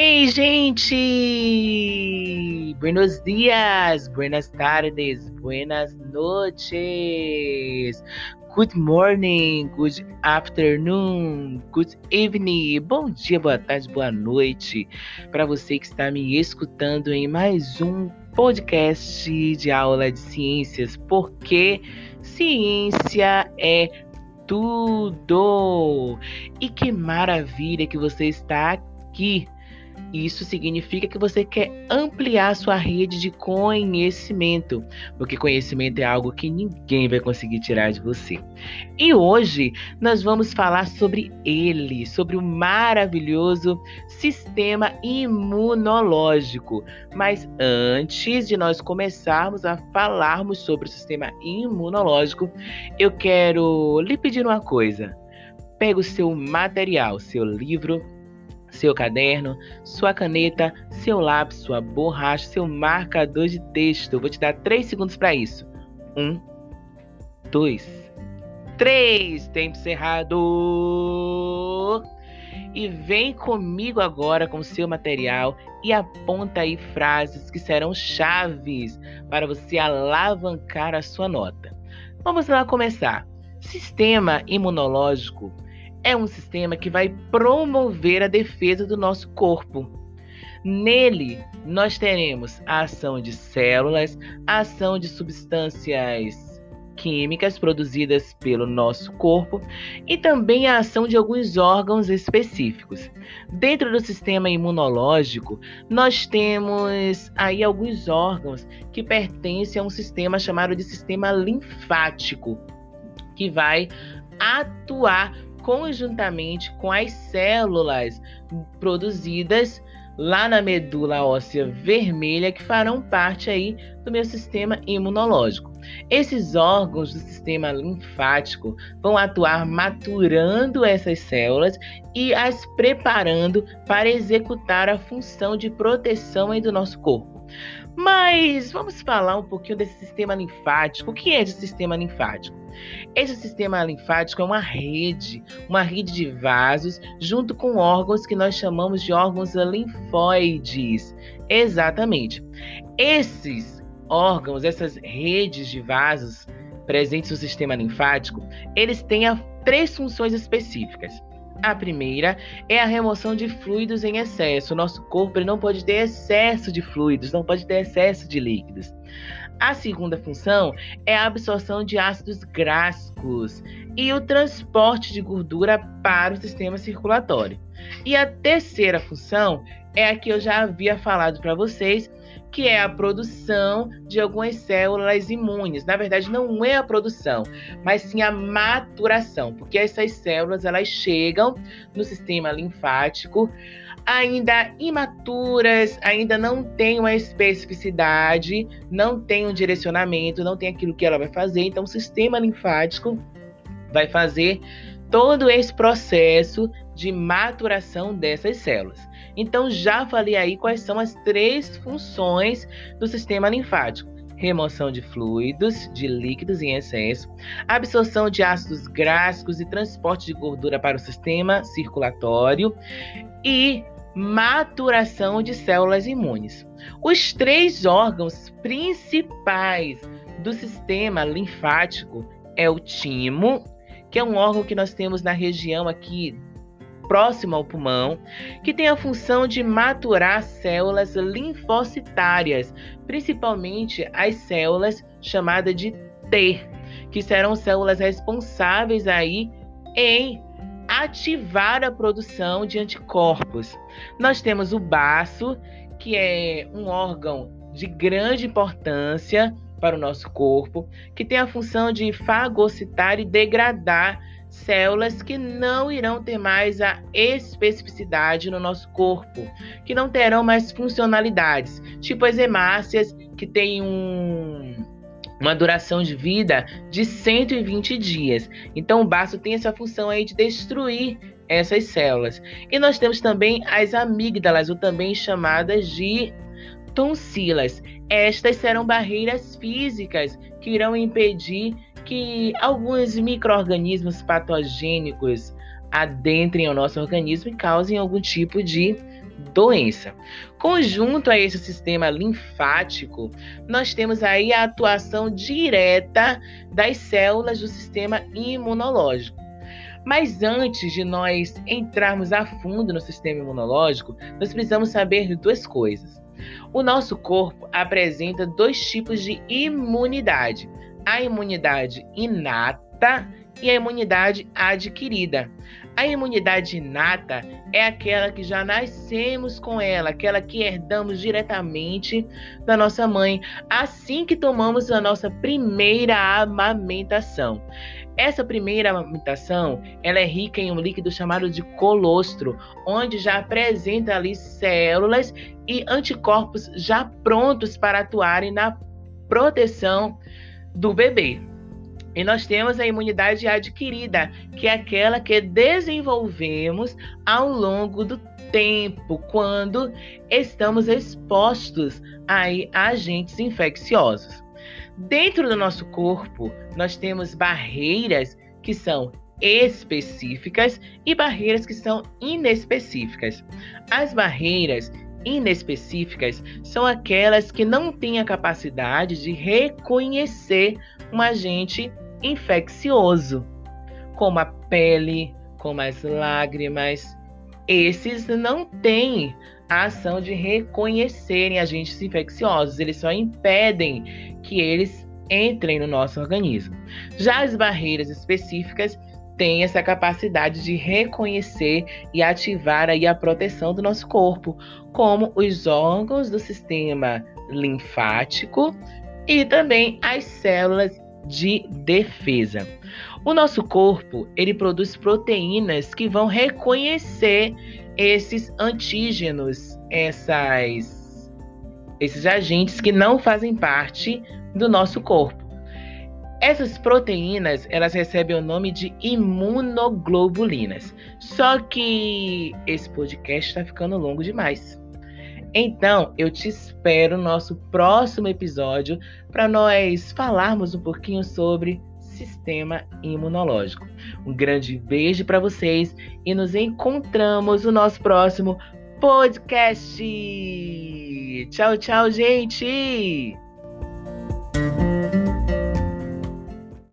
Hey, gente! Buenos dias, buenas tardes, buenas noches. Good morning, good afternoon, good evening. Bom dia, boa tarde, boa noite para você que está me escutando em mais um podcast de aula de ciências, porque ciência é tudo. E que maravilha que você está aqui isso significa que você quer ampliar sua rede de conhecimento, porque conhecimento é algo que ninguém vai conseguir tirar de você. E hoje nós vamos falar sobre ele, sobre o maravilhoso sistema imunológico. Mas antes de nós começarmos a falarmos sobre o sistema imunológico, eu quero lhe pedir uma coisa. Pega o seu material, seu livro, seu caderno, sua caneta, seu lápis, sua borracha, seu marcador de texto. Vou te dar três segundos para isso. Um, dois, três. Tempo cerrado. E vem comigo agora com seu material e aponta aí frases que serão chaves para você alavancar a sua nota. Vamos lá começar. Sistema imunológico é um sistema que vai promover a defesa do nosso corpo. Nele, nós teremos a ação de células, a ação de substâncias químicas produzidas pelo nosso corpo e também a ação de alguns órgãos específicos. Dentro do sistema imunológico, nós temos aí alguns órgãos que pertencem a um sistema chamado de sistema linfático, que vai atuar conjuntamente com as células produzidas lá na medula óssea vermelha que farão parte aí do meu sistema imunológico. Esses órgãos do sistema linfático vão atuar maturando essas células e as preparando para executar a função de proteção aí do nosso corpo. Mas vamos falar um pouquinho desse sistema linfático. O que é esse sistema linfático? Esse sistema linfático é uma rede, uma rede de vasos, junto com órgãos que nós chamamos de órgãos linfóides. Exatamente. Esses órgãos, essas redes de vasos presentes no sistema linfático, eles têm três funções específicas. A primeira é a remoção de fluidos em excesso. Nosso corpo não pode ter excesso de fluidos, não pode ter excesso de líquidos. A segunda função é a absorção de ácidos graxos e o transporte de gordura para o sistema circulatório. E a terceira função é a que eu já havia falado para vocês, que é a produção de algumas células imunes. Na verdade, não é a produção, mas sim a maturação, porque essas células elas chegam no sistema linfático ainda imaturas, ainda não tem uma especificidade, não tem um direcionamento, não tem aquilo que ela vai fazer. Então, o sistema linfático vai fazer todo esse processo de maturação dessas células. Então, já falei aí quais são as três funções do sistema linfático remoção de fluidos, de líquidos em excesso, absorção de ácidos graxos e transporte de gordura para o sistema circulatório e maturação de células imunes. Os três órgãos principais do sistema linfático é o timo, que é um órgão que nós temos na região aqui próximo ao pulmão, que tem a função de maturar células linfocitárias, principalmente as células chamadas de T, que serão células responsáveis aí em ativar a produção de anticorpos. Nós temos o baço, que é um órgão de grande importância para o nosso corpo, que tem a função de fagocitar e degradar células que não irão ter mais a especificidade no nosso corpo, que não terão mais funcionalidades, tipo as hemácias, que têm um uma duração de vida de 120 dias. Então o baço tem essa função aí de destruir essas células. E nós temos também as amígdalas, ou também chamadas de tonsilas. Estas serão barreiras físicas que irão impedir que alguns micro-organismos patogênicos adentrem ao nosso organismo e causem algum tipo de doença. Conjunto a esse sistema linfático, nós temos aí a atuação direta das células do sistema imunológico. Mas antes de nós entrarmos a fundo no sistema imunológico, nós precisamos saber duas coisas. O nosso corpo apresenta dois tipos de imunidade: a imunidade inata e a imunidade adquirida. A imunidade inata é aquela que já nascemos com ela, aquela que herdamos diretamente da nossa mãe, assim que tomamos a nossa primeira amamentação. Essa primeira amamentação, ela é rica em um líquido chamado de colostro, onde já apresenta ali células e anticorpos já prontos para atuarem na proteção do bebê. E nós temos a imunidade adquirida, que é aquela que desenvolvemos ao longo do tempo, quando estamos expostos a agentes infecciosos. Dentro do nosso corpo, nós temos barreiras que são específicas e barreiras que são inespecíficas. As barreiras inespecíficas são aquelas que não têm a capacidade de reconhecer um agente infeccioso, como a pele, como as lágrimas. Esses não têm a ação de reconhecerem agentes infecciosos, eles só impedem que eles entrem no nosso organismo. Já as barreiras específicas têm essa capacidade de reconhecer e ativar aí a proteção do nosso corpo, como os órgãos do sistema linfático e também as células de defesa. O nosso corpo, ele produz proteínas que vão reconhecer esses antígenos, essas esses agentes que não fazem parte do nosso corpo. Essas proteínas, elas recebem o nome de imunoglobulinas. Só que esse podcast está ficando longo demais. Então, eu te espero no nosso próximo episódio para nós falarmos um pouquinho sobre sistema imunológico. Um grande beijo para vocês e nos encontramos no nosso próximo podcast. Tchau, tchau, gente!